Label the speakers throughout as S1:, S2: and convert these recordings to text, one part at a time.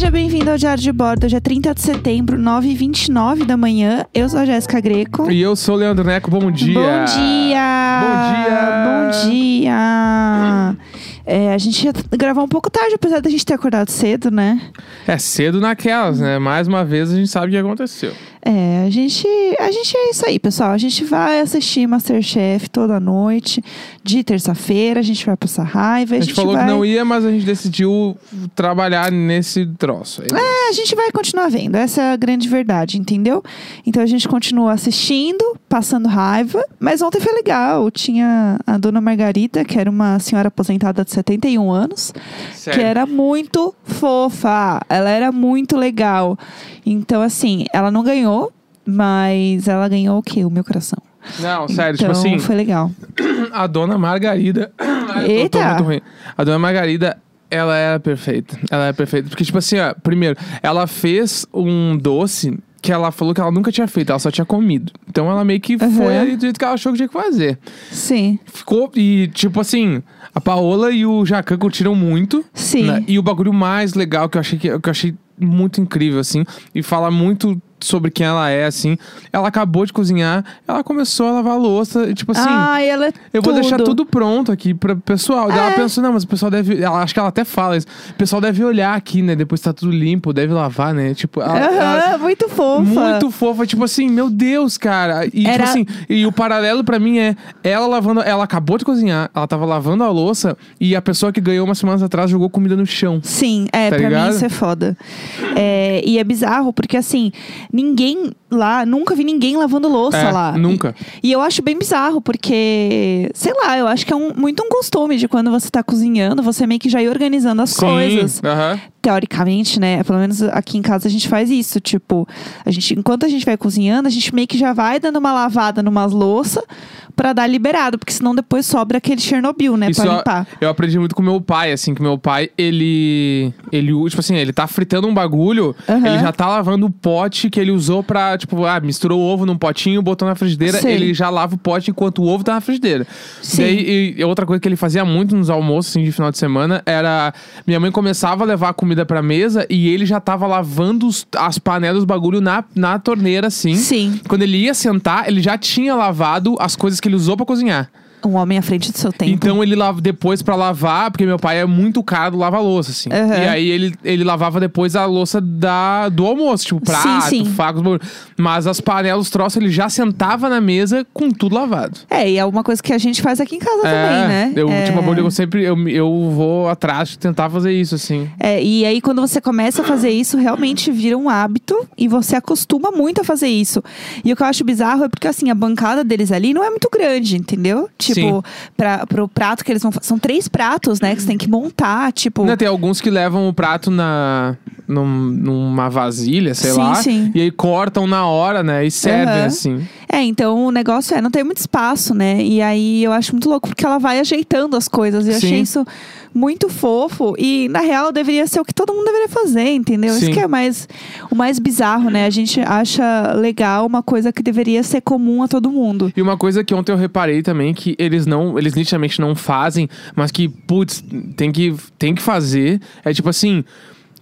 S1: Seja bem-vindo ao Diário de Bordo. Hoje é 30 de setembro, 9h29 da manhã. Eu sou a Jéssica Greco.
S2: E eu sou o Leandro Neco, bom dia!
S1: Bom dia!
S2: Bom dia!
S1: Bom dia! É, a gente ia gravar um pouco tarde, apesar da gente ter acordado cedo, né?
S2: É cedo naquelas, né? Mais uma vez a gente sabe o que aconteceu.
S1: É, a gente, a gente é isso aí, pessoal. A gente vai assistir Masterchef toda noite, de terça-feira. A gente vai passar raiva.
S2: A gente, falou
S1: vai...
S2: que não ia, mas a gente decidiu trabalhar nesse troço.
S1: É, a gente vai continuar vendo. Essa é a grande verdade, entendeu? Então a gente continua assistindo, passando raiva. Mas ontem foi legal. Tinha a dona Margarida, que era uma senhora aposentada de 71 anos,
S2: Sério?
S1: que era muito fofa. Ela era muito legal. Então, assim, ela não ganhou, mas ela ganhou o quê? O meu coração.
S2: Não, sério,
S1: então,
S2: tipo assim,
S1: foi legal.
S2: a dona Margarida. Ai, eu tô-
S1: Eita!
S2: tô muito ruim. A dona Margarida. Ela era perfeita. Ela é perfeita. Porque, tipo assim, ó, primeiro, ela fez um doce que ela falou que ela nunca tinha feito, ela só tinha comido. Então ela meio que
S1: Uhum.
S2: foi ali do jeito que ela achou que tinha que fazer.
S1: Sim,
S2: Ficou, e tipo assim, a Paola e o Jacan curtiram muito.
S1: sim.
S2: né? E o bagulho mais legal que eu achei que, que eu achei muito incrível, assim, e fala muito sobre quem ela é, assim. Ela acabou de cozinhar, ela começou a lavar a louça, e tipo assim.
S1: Ai, ela é
S2: Eu vou deixar
S1: tudo.
S2: pronto aqui pra pessoal. Daí Ela
S1: É.
S2: pensou, não, mas o pessoal deve. Ela, acho que ela até fala isso. O pessoal deve olhar aqui, né? Depois tá tudo limpo, deve lavar, né? Tipo, ela- ela-
S1: muito fofa.
S2: muito fofa, tipo assim, meu Deus, cara. E
S1: Era-
S2: tipo assim, e o paralelo pra mim é ela lavando, ela acabou de cozinhar, ela tava lavando a louça e a pessoa que ganhou umas semanas atrás jogou comida no chão.
S1: Sim, é,
S2: Tá
S1: pra
S2: ligado?
S1: mim isso é foda. É, e é bizarro, porque assim, ninguém lá, nunca vi ninguém lavando louça
S2: É,
S1: lá.
S2: nunca.
S1: E, e eu acho bem bizarro, porque, sei lá, eu acho que é um- muito um costume de quando você tá cozinhando, você meio que já ir organizando as coisas.
S2: aham.
S1: Teoricamente, né? Pelo menos aqui em casa a gente faz isso. Tipo, a gente, enquanto a gente vai cozinhando, a gente meio que já vai dando uma lavada numas louças pra dar liberado, porque senão depois sobra aquele Chernobyl, né?
S2: Isso
S1: pra
S2: eu,
S1: limpar.
S2: eu aprendi muito com meu pai, assim, que meu pai, ele. Ele, tipo assim, ele tá fritando um bagulho,
S1: Aham.
S2: ele já tá lavando o pote que ele usou pra, tipo, ah, misturou o ovo num potinho, botou na frigideira,
S1: Sei.
S2: ele já lava o pote enquanto o ovo tá na frigideira.
S1: Sim.
S2: Daí, e outra coisa que ele fazia muito nos almoços, assim, de final de semana, era. Minha mãe começava a levar a comida pra mesa e ele já tava lavando os- as panelas, os bagulho na, na torneira, assim.
S1: Sim.
S2: Quando ele ia sentar, ele já tinha lavado as coisas que ele usou pra cozinhar.
S1: Um homem à frente do seu tempo.
S2: Então ele lava depois pra lavar, porque meu pai é muito caro lava-louça, assim.
S1: Aham.
S2: E aí ele, ele lavava depois a louça da, do almoço, tipo prato,
S1: sim.
S2: facos, bagulho. Mas as panelas, os troços, ele já sentava na mesa com tudo lavado.
S1: É, e é uma coisa que a gente faz aqui em casa também, né?
S2: Eu,
S1: é...
S2: tipo, eu sempre eu, eu vou atrás de tentar fazer isso, assim.
S1: É, e aí, quando você começa a fazer isso, realmente vira um hábito e você acostuma muito a fazer isso. E o que eu acho bizarro é porque, assim, a bancada deles ali não é muito grande, entendeu? Tipo, pra, pro prato que eles vão fazer. São três pratos, né? Que você tem que montar, tipo.
S2: Né, tem alguns que levam o prato na, num- numa vasilha, sei
S1: Sim,
S2: lá.
S1: sim.
S2: E aí cortam na hora, né? E servem,
S1: Aham.
S2: assim.
S1: É, então o negócio é, não tem muito espaço, né? E aí eu acho muito louco porque ela vai ajeitando as coisas. E eu
S2: Sim.
S1: achei isso muito fofo. E, na real, deveria ser o que todo mundo deveria fazer, entendeu? Isso
S2: Sim.
S1: que é mais, o mais bizarro, né? A gente acha legal uma coisa que deveria ser comum a todo mundo.
S2: E uma coisa que ontem eu reparei também que eles não, eles nitidamente não fazem, mas que, putz, tem que, tem que fazer, é tipo assim.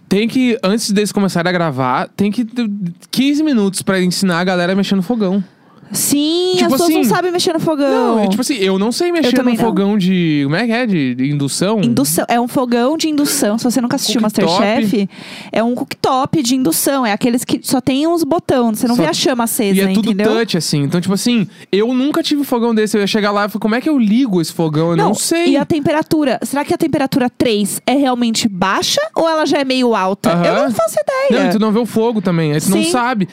S2: Tem que, antes deles começarem a gravar, tem que ter 15 minutos pra ensinar a galera a mexer no fogão.
S1: Sim,
S2: Tipo
S1: as pessoas não
S2: assim,
S1: sabem mexer no fogão.
S2: Não, é tipo assim, eu não sei mexer no
S1: não.
S2: fogão de. Como é que é? De, de indução?
S1: Indução, é um fogão de indução. Se você nunca assistiu
S2: Cooktop.
S1: Masterchef, é um cooktop de indução. É aqueles que só tem uns botões. Você não
S2: Só-
S1: vê a chama acesa,
S2: E é tudo
S1: entendeu?
S2: touch, assim. Então, tipo assim, eu nunca tive um fogão desse. Eu ia chegar lá e falar, como é que eu ligo esse fogão? Eu não, sei.
S1: E a temperatura? Será que a temperatura 3 é realmente baixa ou ela já é meio alta?
S2: Aham.
S1: Eu não faço
S2: Não,
S1: ideia.
S2: e tu não vê o fogo também. Aí tu não
S1: Sim.
S2: sabe.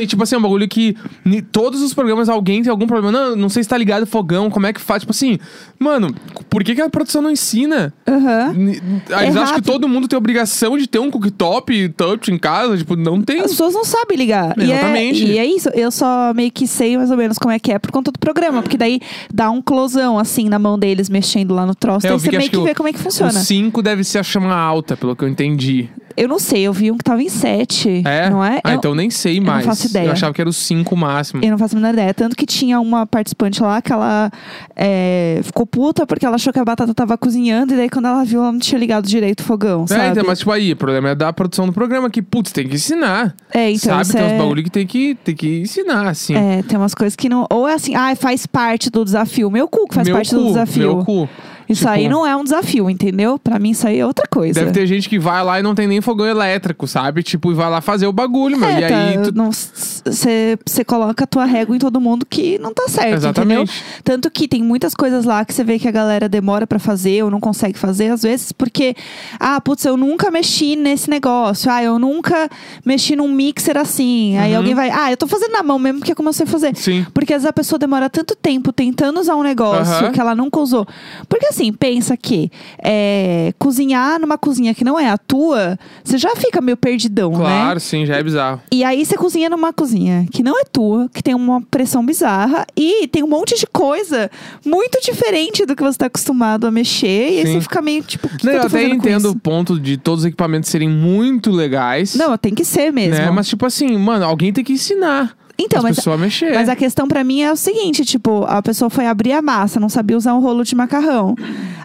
S2: E tipo assim, é um bagulho que em todos os programas alguém tem algum problema. Não, não sei se tá ligado o fogão, como é que faz. Tipo assim, mano, por que, que a produção não ensina?
S1: Aham.
S2: Eles acham que
S1: rápido.
S2: todo mundo tem obrigação de ter um cooktop touch em casa. Tipo, não tem.
S1: As pessoas não sabem ligar. E é-
S2: Exatamente.
S1: E é, isso. Eu só meio que sei mais ou menos como é que é por conta do programa. Porque daí dá um closão, assim, na mão deles, mexendo lá no troço.
S2: É, eu
S1: daí
S2: vi
S1: você
S2: que
S1: meio
S2: acho
S1: que,
S2: que o-
S1: vê como é que
S2: O
S1: funciona.
S2: 5 deve ser a chama alta, pelo que eu entendi.
S1: Eu não sei, eu vi um que tava em sete.
S2: É?
S1: Não é?
S2: Ah,
S1: eu,
S2: então nem sei
S1: não
S2: mais.
S1: faço ideia.
S2: Eu achava que era os cinco máximo.
S1: eu não faço a menor ideia. Tanto que tinha uma participante lá que ela é, ficou puta porque ela achou que a batata tava cozinhando. E daí, quando ela viu, ela não tinha ligado direito o fogão, sabe?
S2: É, então, mas tipo aí, o problema é da produção do programa, que, putz, tem que ensinar.
S1: É, então,
S2: sabe? Tem uns
S1: é-
S2: bagulho que tem que, tem que ensinar, assim.
S1: É, tem umas coisas que não. Ou é assim, ah, faz parte do desafio. Meu cu que faz
S2: meu
S1: parte
S2: cu,
S1: do desafio.
S2: Meu cu.
S1: Isso
S2: Tipo,
S1: aí não é um desafio, entendeu? Pra mim, isso aí é outra coisa.
S2: Deve ter gente que vai lá e não tem nem fogão elétrico, sabe? Tipo, e vai lá fazer o bagulho, meu.
S1: É,
S2: e aí
S1: tá,
S2: tu...
S1: Você coloca a tua régua em todo mundo que não tá certo,
S2: Exatamente.
S1: entendeu? Tanto que tem muitas coisas lá que você vê que a galera demora pra fazer ou não consegue fazer, às vezes, porque, ah, putz, eu nunca mexi nesse negócio, ah, eu nunca mexi num mixer assim. Aí
S2: Uhum.
S1: alguém vai, ah, eu tô fazendo na mão mesmo porque eu comecei a fazer.
S2: Sim.
S1: Porque às vezes a pessoa demora tanto tempo tentando usar um negócio
S2: Aham.
S1: que ela nunca usou. Porque assim, pensa que é, cozinhar numa cozinha que não é a tua, você já fica meio perdidão, né?
S2: Claro, sim, já é bizarro.
S1: E aí você cozinha numa cozinha que não é tua, que tem uma pressão bizarra e tem um monte de coisa muito diferente do que você tá acostumado a mexer. E aí
S2: Sim.
S1: você fica meio tipo, que,
S2: Não,
S1: que eu
S2: eu até entendo o ponto de todos os equipamentos serem muito legais.
S1: Não, tem que ser mesmo.
S2: Né? Mas, tipo assim, mano, alguém tem que ensinar
S1: então,
S2: as
S1: mas, mas a questão pra mim é o seguinte, tipo, a pessoa foi abrir a massa, não sabia usar um rolo de macarrão.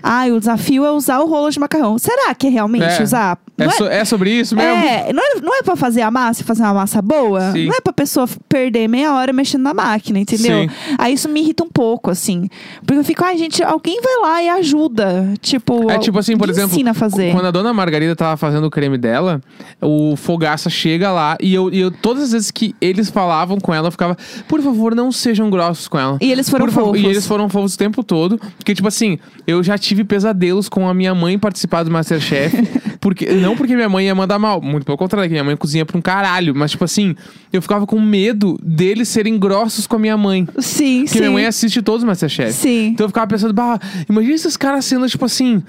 S1: Ah, e o desafio é usar o rolo de macarrão. Será que é realmente
S2: É.
S1: usar?
S2: É,
S1: Não
S2: so- é sobre isso mesmo?
S1: É, não é, não é pra fazer a massa e fazer uma massa boa?
S2: Sim.
S1: Não é pra pessoa perder meia hora mexendo na máquina, entendeu?
S2: Sim.
S1: Aí isso me irrita um pouco, assim. Porque eu fico, ai, gente, alguém vai lá e ajuda. Tipo,
S2: É tipo assim, por exemplo,
S1: ensina a fazer.
S2: quando a dona Margarida tava fazendo o creme dela, o Fogaça chega lá e eu, e eu todas as vezes que eles falavam com ela, eu ficava, por favor, não sejam grossos com ela.
S1: E eles foram
S2: Por
S1: fofos.
S2: E eles foram fofos o tempo todo. Porque, tipo assim, eu já tive pesadelos com a minha mãe participar do Masterchef. porque, não porque minha mãe ia mandar mal. Muito pelo contrário, que minha mãe cozinha pra um caralho. Mas, tipo assim, eu ficava com medo deles serem grossos com a minha mãe.
S1: Sim,
S2: Porque
S1: sim.
S2: minha mãe assiste todos os Masterchef.
S1: Sim.
S2: Então eu ficava pensando, bah, imagina esses caras sendo, tipo assim.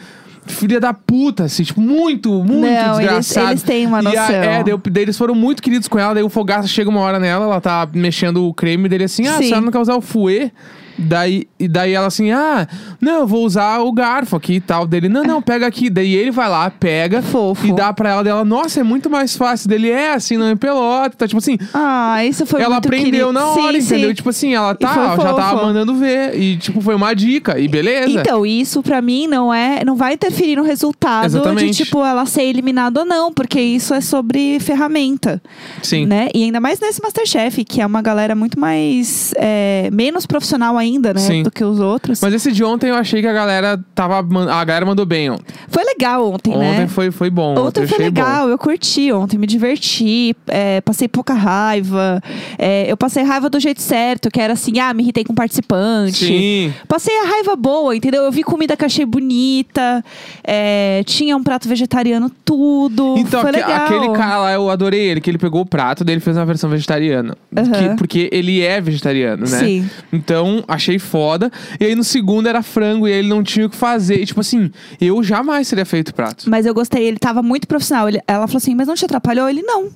S2: Filha da puta, assim, tipo, muito, muito
S1: Não, eles-
S2: desgraçado.
S1: eles têm uma
S2: E a-
S1: noção.
S2: é, daí, daí eles foram muito queridos com ela, daí o Fogaça chega uma hora nela, ela tá mexendo o creme dele assim, ah, a
S1: Sim.
S2: senhora não quer usar o fouet? Daí, e daí ela assim, ah, não, eu vou usar o garfo aqui e tal. Dele, não, não, pega aqui. Daí ele vai lá, pega
S1: Fofo.
S2: e dá pra ela dela, nossa, é muito mais fácil. Dele é assim, não é pelota. Tá, tipo assim,
S1: Ah, isso foi
S2: ela
S1: muito
S2: aprendeu
S1: querido.
S2: na hora,
S1: sim,
S2: entendeu?
S1: Sim.
S2: Tipo assim, ela tá,
S1: foi
S2: ela já tava mandando ver. E, tipo, foi uma dica. E beleza.
S1: Então, isso pra mim não é, não vai interferir no resultado
S2: Exatamente.
S1: de tipo ela ser eliminada ou não, porque isso é sobre ferramenta,
S2: Sim.
S1: né? E ainda mais nesse MasterChef, que é uma galera muito mais é, menos profissional ainda, né,
S2: Sim.
S1: do que os outros.
S2: Mas esse de ontem eu achei que a galera tava. A galera mandou bem ontem.
S1: Foi legal ontem,
S2: Ontem
S1: né?
S2: foi, foi bom.
S1: Ontem
S2: eu
S1: foi
S2: achei bom.
S1: legal, eu curti ontem, me diverti, é, passei pouca raiva. É, eu passei raiva do jeito certo, que era assim, ah, me irritei com participante.
S2: Sim.
S1: Passei a raiva boa, entendeu? Eu vi comida que achei bonita, é, tinha um prato vegetariano, tudo.
S2: Então,
S1: foi legal.
S2: aquele cara lá, eu adorei ele, que ele pegou o prato dele e fez uma versão vegetariana.
S1: Aham.
S2: Que- porque ele é vegetariano, né?
S1: Sim.
S2: Então, achei foda. E aí no segundo era frango e aí ele não tinha o que fazer. E tipo assim, eu jamais teria feito prato.
S1: Mas eu gostei, ele tava muito profissional. Ele- ela falou assim, mas não te atrapalhou? Ele, não.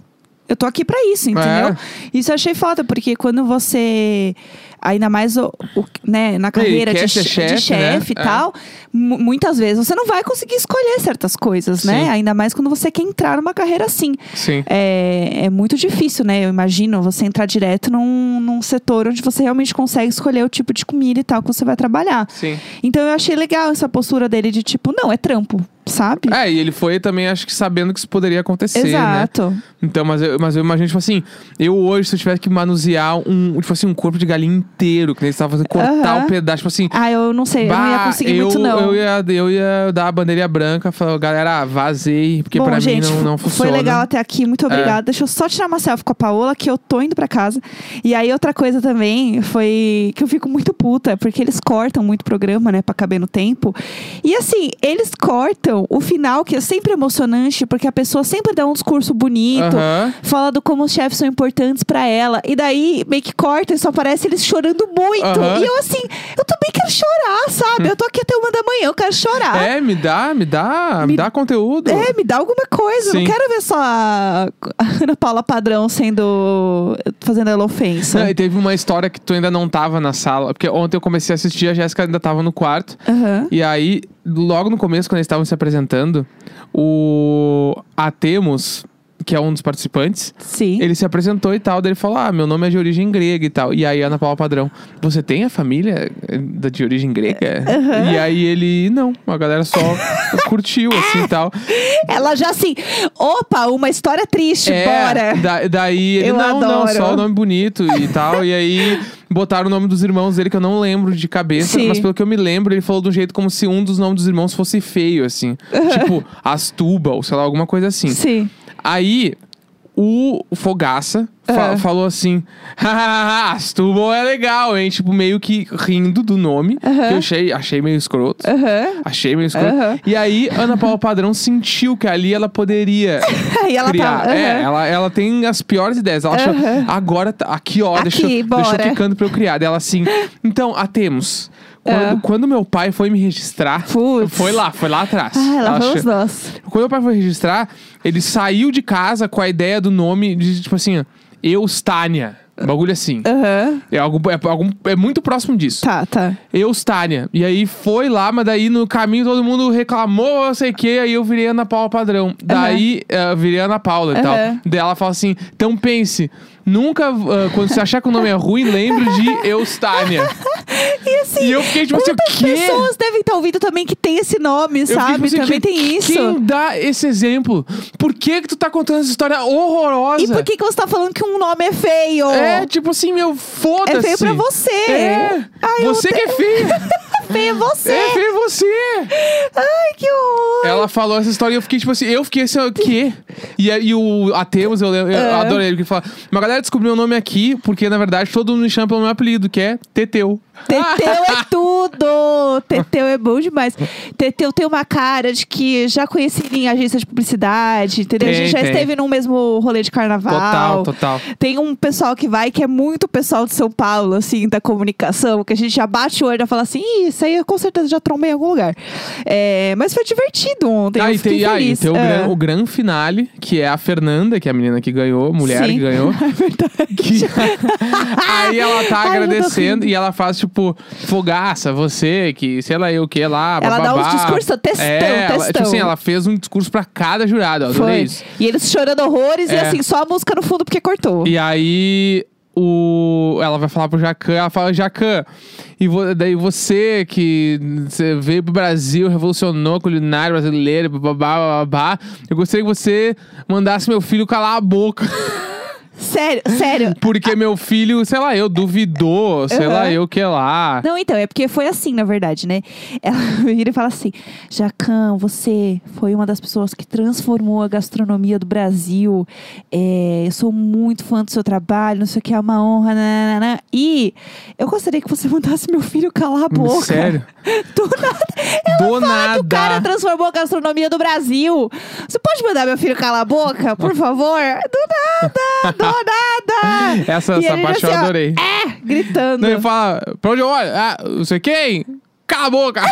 S1: Eu tô aqui pra isso, entendeu?
S2: É.
S1: Isso eu achei foda, porque quando você. Ainda mais o, o- né, na carreira
S2: quer
S1: de,
S2: ser
S1: che- de
S2: chefe, né?
S1: chefe e
S2: É.
S1: tal, mu- muitas vezes você não vai conseguir escolher certas coisas, né?
S2: Sim.
S1: Ainda mais quando você quer entrar numa carreira assim.
S2: Sim.
S1: É, é muito difícil, né? Eu imagino você entrar direto num, num setor onde você realmente consegue escolher o tipo de comida e tal que você vai trabalhar.
S2: Sim.
S1: Então eu achei legal essa postura dele de tipo, não, é trampo, sabe?
S2: É, e ele foi também, acho que sabendo que isso poderia acontecer, né?
S1: Exato.
S2: Então, mas eu, mas eu imagino, tipo assim, eu hoje, se eu tivesse que manusear um, tipo assim, um corpo de galinha inteiro, que nem você tava fazendo, cortar
S1: Aham.
S2: um pedaço, tipo assim.
S1: Ah, eu não sei, eu não ia
S2: bah,
S1: conseguir
S2: eu,
S1: muito, não.
S2: Eu ia, eu ia dar a bandeirinha branca, falar, galera, vazei, porque
S1: Bom,
S2: pra
S1: gente,
S2: mim não, não
S1: foi
S2: funciona. É.
S1: legal até aqui, muito obrigada. Deixa eu só tirar uma selfie com a Paola, que eu tô indo pra casa. E aí, outra coisa também foi que eu fico muito puta, porque eles cortam muito programa, né, pra caber no tempo. E assim, eles cortam o final, que é sempre emocionante, porque a pessoa sempre dá um discurso bonito,
S2: Aham.
S1: fala do como os chefes são importantes pra ela. E daí, meio que corta e só aparece eles chorando muito.
S2: Aham.
S1: E eu assim, eu também quero chorar, sabe? Eu tô aqui até uma da manhã, eu quero chorar.
S2: É, me dá, me dá, me,
S1: Me-
S2: dá conteúdo.
S1: É, me dá alguma coisa.
S2: Sim.
S1: Não quero ver só a Ana Paula Padrão sendo. fazendo ela ofensa.
S2: Não, e teve uma história que tu ainda não tava na sala. Porque ontem eu comecei a assistir, a Jéssica ainda tava no quarto.
S1: Aham.
S2: E aí, logo no começo, quando eles estavam se apresentando, o Atemos, que é um dos participantes,
S1: Sim.
S2: ele se apresentou e tal. Daí ele falou: Ah, meu nome é de origem grega e tal. E aí, Ana Paula Padrão, você tem a família eh, de origem grega? E aí ele, não, a galera só curtiu assim e tal.
S1: Ela já assim, opa, uma história triste, bora.
S2: É, da- daí ele,
S1: Eu
S2: não, não,
S1: adoro.
S2: só o nome bonito e tal. E aí botaram o nome dos irmãos dele, que eu não lembro de cabeça,
S1: Sim.
S2: mas pelo que eu me lembro, ele falou de um jeito como se um dos nomes dos irmãos fosse feio, assim. tipo, Astuba, ou sei lá, alguma coisa assim.
S1: Sim.
S2: Aí. O Fogaça fa-
S1: Ah.
S2: falou assim: "Hahaha, Astubal é legal, hein? Tipo, meio que rindo do nome. Que eu achei, achei meio escroto.
S1: Aham.
S2: Achei meio escroto.
S1: Aham.
S2: E aí, Ana Paula Padrão sentiu que ali ela poderia
S1: ela
S2: criar.
S1: tá.
S2: É, ela, ela tem as piores ideias. Ela achou, agora, tá- aqui ó, deixa,
S1: Aqui,
S2: deixa eu
S1: bora.
S2: ficando pra eu criar. Daí Ela assim, então, a temos. Quando,
S1: Ah.
S2: quando meu pai foi me registrar, foi lá, foi lá atrás.
S1: Ah, vamos
S2: achou-
S1: nós.
S2: quando meu pai foi registrar, ele saiu de casa com a ideia do nome de, tipo assim, Eustânia. Um bagulho assim.
S1: Aham.
S2: É, algo, é, algum- é muito próximo disso.
S1: Tá, tá.
S2: Eustânia. E aí foi lá, mas daí no caminho todo mundo reclamou, não sei o que, aí eu virei Ana Paula padrão. Daí eu virei Ana Paula e tal. Daí ela fala assim: então pense, nunca, ah, quando você achar que o nome é ruim, lembre de Eustânia.
S1: E assim.
S2: E eu fiquei tipo assim, o quê?
S1: pessoas devem estar ouvindo também que tem esse nome,
S2: Eu fiquei,
S1: sabe?
S2: tipo assim,
S1: também
S2: quem-
S1: tem isso.
S2: Quem dá esse exemplo? Por que que tu tá contando essa história horrorosa?
S1: E por que, que você tá falando que um nome é feio?
S2: É, tipo assim, meu, foda-se.
S1: É feio pra você.
S2: É,
S1: Ai,
S2: você
S1: te-
S2: que é feio.
S1: feio é você.
S2: É feio você.
S1: Ai, que horror.
S2: Ela falou essa história e eu fiquei tipo assim, eu fiquei assim, o quê? E, aí o Atemos, eu, eu
S1: É.
S2: adorei ele, que ele fala, galera descobriu o nome aqui, porque na verdade todo mundo me chama pelo meu apelido, que é Teteu.
S1: Teteu é tudo! Teteu é bom demais. Teteu tem uma cara de que já conheci em agência de publicidade, entendeu? a
S2: Tem,
S1: gente já
S2: tem.
S1: esteve num mesmo rolê de carnaval.
S2: Total, total.
S1: Tem um pessoal que vai que é muito pessoal de São Paulo, assim, da comunicação, que a gente já bate o olho e fala assim, isso aí eu com certeza já trombei em algum lugar. É, mas foi divertido ontem.
S2: Ah,
S1: eu
S2: e tem, ah, e tem o,
S1: Ah.
S2: gran, o gran finale, que é a Fernanda, que é a menina que ganhou, mulher
S1: Sim.
S2: que ganhou.
S1: É verdade.
S2: Que- aí ela tá
S1: Ai,
S2: agradecendo e ela faz, tipo, fogaça, você, que sei lá eu o que lá,
S1: Ela dá uns
S2: bababá.
S1: discursos textão,
S2: é, ela, tipo assim, ela fez um discurso pra cada jurado, eu adorei
S1: Foi.
S2: isso.
S1: E eles chorando horrores e
S2: É.
S1: assim, só a música no fundo porque cortou.
S2: E aí o ela vai falar pro Jacan, ela fala, Jacan, e vo- daí você que você veio pro Brasil, revolucionou a culinária brasileira, babá, babá, eu gostaria que você mandasse meu filho calar a boca.
S1: Sério, sério.
S2: Porque meu filho, sei lá, eu duvidou, sei
S1: Aham.
S2: lá, eu que lá.
S1: Não, então, é porque foi assim, na verdade, né? Ela vira e fala assim: Jacan, você foi uma das pessoas que transformou a gastronomia do Brasil. É, eu sou muito fã do seu trabalho, não sei o que, é uma honra. nananana. E eu gostaria que você mandasse meu filho calar a boca.
S2: Sério?
S1: Do nada.
S2: Do
S1: Fala que o cara
S2: nada.
S1: transformou a gastronomia do Brasil. Você pode mandar meu filho calar a boca, por favor? Do nada,
S2: Essa,
S1: E
S2: essa parte eu
S1: assim, ó,
S2: adorei.
S1: É, gritando.
S2: Não, ele fala, pra onde eu olho? Ah, não sei quem? Cala a boca!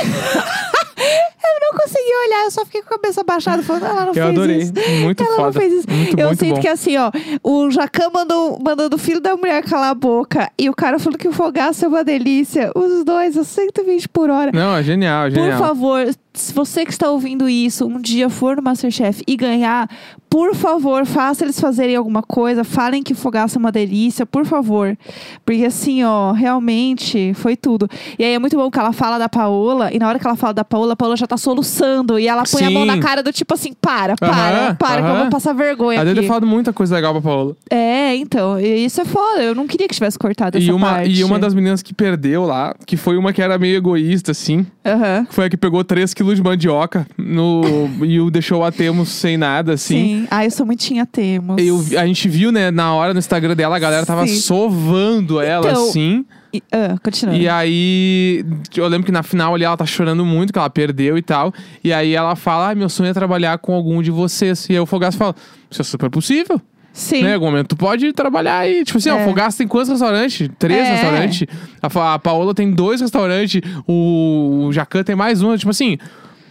S1: Eu não consegui olhar, eu só fiquei com a cabeça baixada falando, ela não
S2: Eu
S1: fez
S2: adorei.
S1: isso.
S2: Muito
S1: ela
S2: foda.
S1: não fez isso.
S2: Muito,
S1: eu
S2: muito
S1: sinto
S2: bom.
S1: que assim, ó, o Jacan mandou, mandando o filho da mulher calar a boca e o cara falou que o fogaço é uma delícia. Os dois a 120 por hora.
S2: Não, é genial, é
S1: Por
S2: genial.
S1: favor, se você que está ouvindo isso um dia for no Masterchef e ganhar, por favor, faça eles fazerem alguma coisa, falem que fogaça é uma delícia, por favor. Porque assim, ó, realmente foi tudo. E aí é muito bom que ela fala da Paola, e na hora que ela fala da Paola, a Paola já tá soluçando, e ela põe a mão
S2: Sim.
S1: na cara do tipo assim, para, para,
S2: Aham,
S1: para, que eu vou passar vergonha
S2: A dele
S1: aqui.
S2: falado muita coisa legal pra Paola.
S1: É, então, isso é foda, eu não queria que tivesse cortado
S2: E
S1: essa
S2: uma,
S1: parte.
S2: e uma das meninas que perdeu lá, que foi uma que era meio egoísta, assim,
S1: Aham.
S2: foi a que pegou 3 quilos de mandioca no, e o deixou a Temos sem nada, assim.
S1: Sim. Ah, eu sou muito tinha temos.
S2: Eu, a gente viu, né, na hora no Instagram dela, a galera tava
S1: Sim.
S2: sovando ela,
S1: Então,
S2: assim.
S1: E, ah, continua.
S2: E aí, eu lembro que na final ali ela tá chorando muito, que ela perdeu e tal. E aí ela fala: ah, meu sonho é trabalhar com algum de vocês. E aí o Fogaço fala: Isso é super possível.
S1: Sim.
S2: Né? Em algum momento tu pode trabalhar aí. Tipo assim, ó,
S1: É.
S2: o Fogaça tem quantos restaurantes? Três
S1: É.
S2: restaurantes. A, Fa- a Paola tem dois restaurantes. O, o Jacan tem mais um. Tipo assim.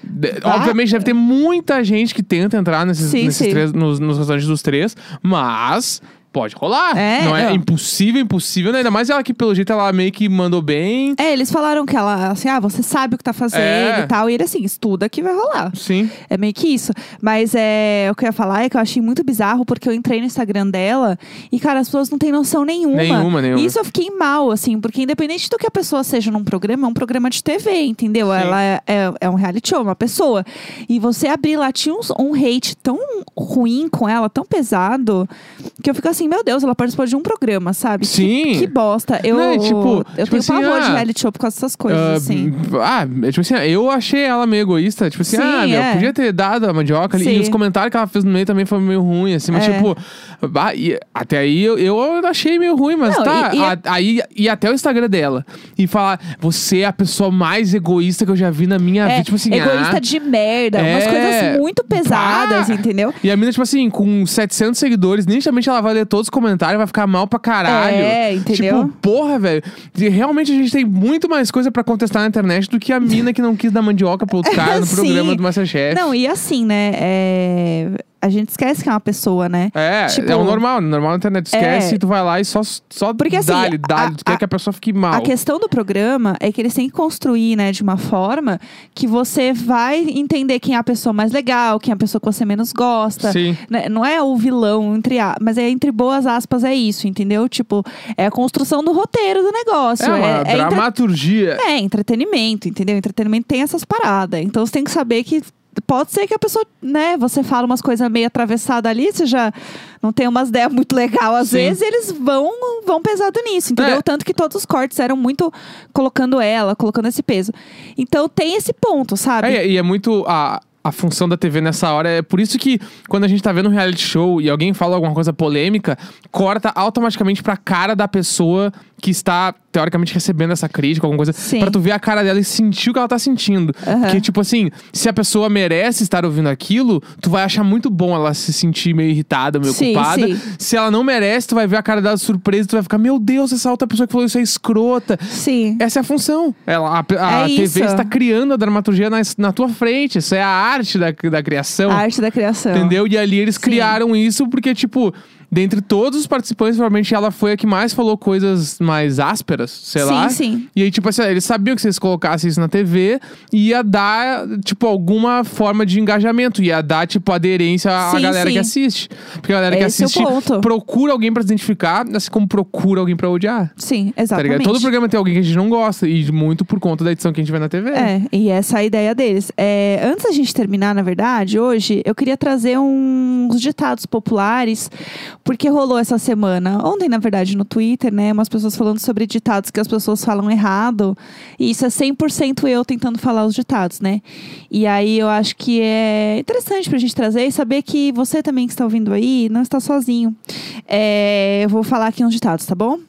S2: de-
S1: Ah.
S2: Obviamente deve ter muita gente que tenta entrar nesses,
S1: Sim,
S2: nesses
S1: sim.
S2: três, nos, nos restaurantes dos três, mas pode rolar.
S1: É,
S2: não é
S1: não.
S2: impossível, impossível, né? Ainda mais ela que, pelo jeito, ela meio que mandou bem.
S1: É, eles falaram que ela, assim, ah, você sabe o que tá fazendo
S2: É.
S1: e tal. E ele, assim, estuda que vai rolar.
S2: Sim.
S1: É meio que isso. Mas é, o que eu ia falar é que eu achei muito bizarro, porque eu entrei no Instagram dela e, cara, as pessoas não têm noção nenhuma.
S2: Nenhuma, nenhuma.
S1: E isso eu fiquei mal, assim, porque independente do que a pessoa seja num programa, é um programa de TV, entendeu?
S2: Sim.
S1: Ela é, é, é um reality show, uma pessoa. E você abrir lá, tinha uns- um hate tão ruim com ela, tão pesado, que eu fico assim, meu Deus, ela participou de um programa, sabe? Que-
S2: Sim.
S1: Que, bosta. Eu,
S2: Não, é tipo-
S1: eu
S2: tipo
S1: tenho
S2: assim,
S1: pavor de
S2: ah,
S1: reality show por causa dessas coisas,
S2: Ah,
S1: assim.
S2: Ah, é tipo assim, eu achei ela meio egoísta. Tipo assim,
S1: Sim,
S2: ah, meu,
S1: é.
S2: podia ter dado a mandioca ali. E os comentários que ela fez no meio também foram meio ruins, assim. Mas,
S1: É.
S2: tipo, bah, e até aí eu, eu achei meio ruim, mas
S1: Não,
S2: tá.
S1: e- e-
S2: a- aí ir até o Instagram dela e falar, você é a pessoa mais egoísta que eu já vi na minha
S1: É,
S2: vida. Tipo assim,
S1: egoísta
S2: ah,
S1: de merda, umas
S2: É.
S1: coisas muito pesadas,
S2: Pá.
S1: entendeu?
S2: E a mina, tipo assim, com 700 seguidores, nitidamente ela vai ler todos os comentários vai ficar mal pra caralho.
S1: É, entendeu?
S2: Tipo, porra, velho. Realmente a gente tem muito mais coisa pra contestar na internet do que a mina que não quis dar mandioca pro outro cara no programa do Masterchef.
S1: Não, e assim, né? é, A gente esquece que é uma pessoa, né?
S2: É,
S1: Tipo-
S2: é o normal, normal na internet. Esquece
S1: É.
S2: e tu vai lá e só, só
S1: Porque, assim,
S2: dá-lhe, dá-lhe. Tu
S1: a-
S2: quer que a pessoa fique mal.
S1: A questão do programa é que eles têm que construir, né, de uma forma que você vai entender quem é a pessoa mais legal, quem é a pessoa que você menos gosta.
S2: Sim.
S1: Né, Não é o vilão, entre a, mas é entre boas aspas, é isso, entendeu? Tipo, é a construção do roteiro do negócio.
S2: É uma
S1: entre-
S2: dramaturgia.
S1: É, entretenimento, entendeu? Entretenimento tem essas paradas. Então você tem que saber que pode ser que a pessoa, né, você fala umas coisas meio atravessadas ali, você já não tem umas ideias muito legal às
S2: Sim.
S1: vezes, e eles vão vão pesado nisso, entendeu?
S2: É.
S1: Tanto que todos os cortes eram muito colocando ela, colocando esse peso. Então tem esse ponto, sabe?
S2: É, e é muito a, a função da TV nessa hora. É por isso que quando a gente tá vendo um reality show e alguém fala alguma coisa polêmica, corta automaticamente pra cara da pessoa que está, teoricamente, recebendo essa crítica, alguma coisa.
S1: Sim.
S2: Pra tu ver a cara dela e sentir o que ela tá sentindo. Porque, tipo assim, se a pessoa merece estar ouvindo aquilo, tu vai achar muito bom ela se sentir meio irritada, meio
S1: Sim,
S2: culpada.
S1: sim.
S2: Se ela não merece, tu vai ver a cara dela surpresa tu vai ficar, meu Deus, essa outra pessoa que falou isso é escrota.
S1: Sim.
S2: Essa é a função. Ela, a a
S1: É
S2: TV
S1: isso.
S2: está criando a dramaturgia na, na tua frente. Isso é a arte da, da criação.
S1: A arte da criação.
S2: Entendeu? E ali eles
S1: Sim.
S2: criaram isso porque, tipo, dentre todos os participantes, provavelmente ela foi a que mais falou coisas mais ásperas, sei
S1: Sim,
S2: lá.
S1: sim.
S2: E aí, tipo assim, eles sabiam que se eles colocassem isso na TV, ia dar, tipo, alguma forma de engajamento. Ia dar, tipo, aderência à
S1: Sim,
S2: galera
S1: sim.
S2: que assiste. Porque a galera que
S1: Esse é o
S2: assiste procura alguém pra se identificar, assim como procura alguém pra odiar.
S1: Sim,
S2: Tá
S1: exatamente.
S2: ligado? Todo programa tem alguém que a gente não gosta. E muito por conta da edição que a gente vê na TV.
S1: É, e essa é a ideia deles. É, antes da gente terminar, na verdade, hoje, eu queria trazer uns ditados populares, porque rolou essa semana, ontem, na verdade, no Twitter, né? Umas pessoas falando sobre ditados que as pessoas falam errado. E isso é 100% eu tentando falar os ditados, né? E aí eu acho que é interessante pra gente trazer e saber que você também que está ouvindo aí não está sozinho. É, eu vou falar aqui uns ditados, tá bom?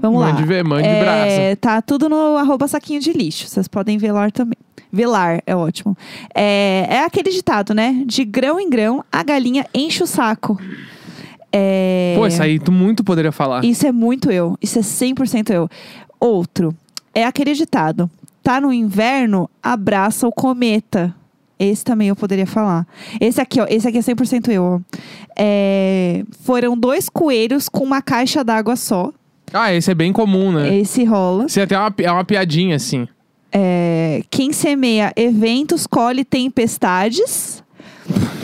S1: Vamos lá.
S2: Mande ver, mande
S1: É,
S2: braça.
S1: Tá tudo no arroba saquinho de lixo. Vocês podem velar também. Velar é ótimo. É, é aquele ditado, né? De grão em grão, a galinha enche o saco. É,
S2: Pô, isso aí tu muito poderia falar.
S1: Isso é muito eu. Isso é 100% eu. Outro. É aquele ditado. Tá no inverno, abraça o cometa. Esse também eu poderia falar. Esse aqui, ó. Esse aqui é 100% eu. É, foram dois coelhos com uma caixa d'água só.
S2: Ah, esse é bem comum, né?
S1: Esse rola.
S2: Esse é até uma, pi- é uma piadinha, assim.
S1: É, quem semeia eventos colhe tempestades.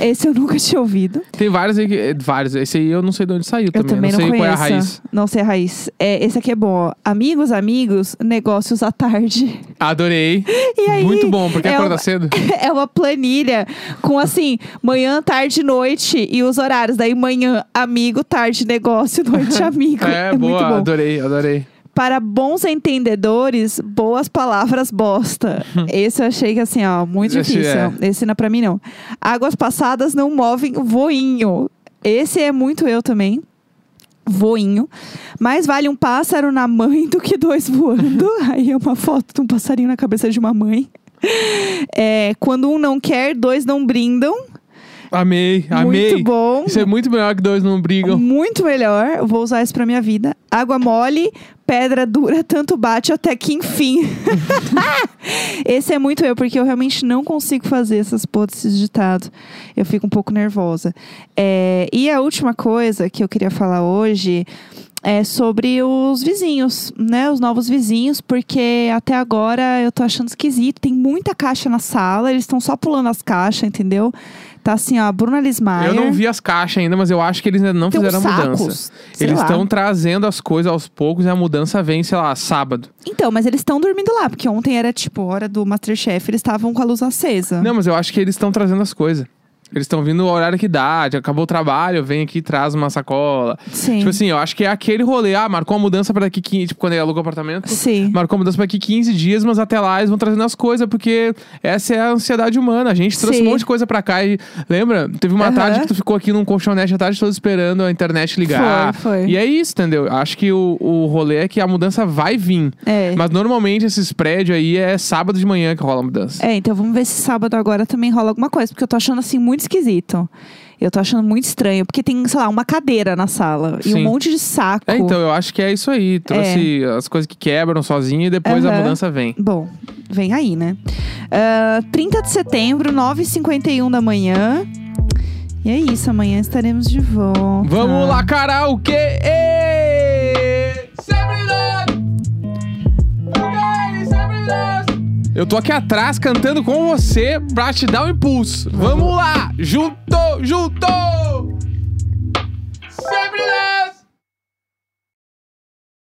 S1: Esse eu nunca tinha ouvido.
S2: Tem vários aí que. Vários. Esse aí eu não sei de onde saiu
S1: Eu
S2: também.
S1: também
S2: não sei
S1: conheço.
S2: qual é a raiz.
S1: Não sei a raiz. É, esse aqui é bom. ó. Amigos, amigos, negócios à tarde.
S2: Adorei.
S1: E aí,
S2: Muito bom, porque
S1: é
S2: acorda
S1: uma-
S2: cedo.
S1: É uma planilha com assim, manhã, tarde, noite e os horários. Daí manhã, amigo, tarde, negócio, noite, amigo.
S2: É,
S1: muito
S2: boa,
S1: bom.
S2: adorei, adorei.
S1: Para bons entendedores, boas palavras bosta. Esse eu achei que assim, ó, muito
S2: Esse
S1: difícil.
S2: é.
S1: Esse não é pra mim, não. Águas passadas não movem voinho. Esse é muito eu também. Voinho. Mais vale um pássaro na mãe do que dois voando. Aí é uma foto de um passarinho na cabeça de uma mãe. É, quando um não quer, dois não brindam.
S2: Amei, amei.
S1: Muito bom.
S2: Isso é muito melhor que dois não brigam.
S1: Muito melhor. Eu Vou usar isso pra minha vida. Água mole, pedra dura, tanto bate até que enfim. Esse é muito eu, porque eu realmente não consigo fazer essas hipóteses de ditado. Eu fico um pouco nervosa. É, e a última coisa que eu queria falar hoje é sobre os vizinhos, né? Os novos vizinhos, porque até agora eu tô achando esquisito. Tem muita caixa na sala, eles estão só pulando as caixas, entendeu? Tá assim, ó, a Bruna Lismayer.
S2: Eu não vi as caixas ainda, mas eu acho que eles ainda não
S1: Tem
S2: fizeram a mudança. Eles estão trazendo as coisas aos poucos e a mudança vem, sei lá, sábado.
S1: Então, mas eles estão dormindo lá, porque ontem era tipo hora do Masterchef, eles estavam com a luz acesa.
S2: Não, mas eu acho que eles estão trazendo as coisas. Eles estão vindo no horário que dá, acabou o trabalho, vem aqui e traz uma sacola.
S1: Sim.
S2: Tipo assim, eu acho que é aquele rolê. Ah, marcou a mudança pra daqui 15, tipo, quando ele alugou o apartamento.
S1: Sim.
S2: Marcou a mudança pra daqui 15 dias, mas até lá eles vão trazendo as coisas, porque essa é a ansiedade humana. A gente trouxe
S1: Sim.
S2: um monte de coisa pra cá e. Lembra? Teve uma
S1: Aham.
S2: tarde que tu ficou aqui num colchonete a tarde toda esperando a internet ligar.
S1: Foi, foi.
S2: E é isso, entendeu? Acho que o, o rolê é que a mudança vai vir.
S1: É.
S2: Mas normalmente esses prédios aí é sábado de manhã que rola a mudança.
S1: É, então vamos ver se sábado agora também rola alguma coisa, porque eu tô achando assim muito esquisito. Eu tô achando muito estranho, porque tem, sei lá, uma cadeira na sala e
S2: Sim.
S1: um monte de saco.
S2: É, então, eu acho que é isso aí. Trouxe as coisas que quebram sozinho e depois a
S1: Aham.
S2: mudança vem.
S1: Bom, vem aí, né? Ah, 30 de setembro, 9h51 da manhã. E é isso, amanhã estaremos de volta.
S2: Vamos lá, karaokê! Sempre nós! Eu tô aqui atrás cantando com você pra te dar um impulso. Vamos lá! Junto, junto! Sempre lá!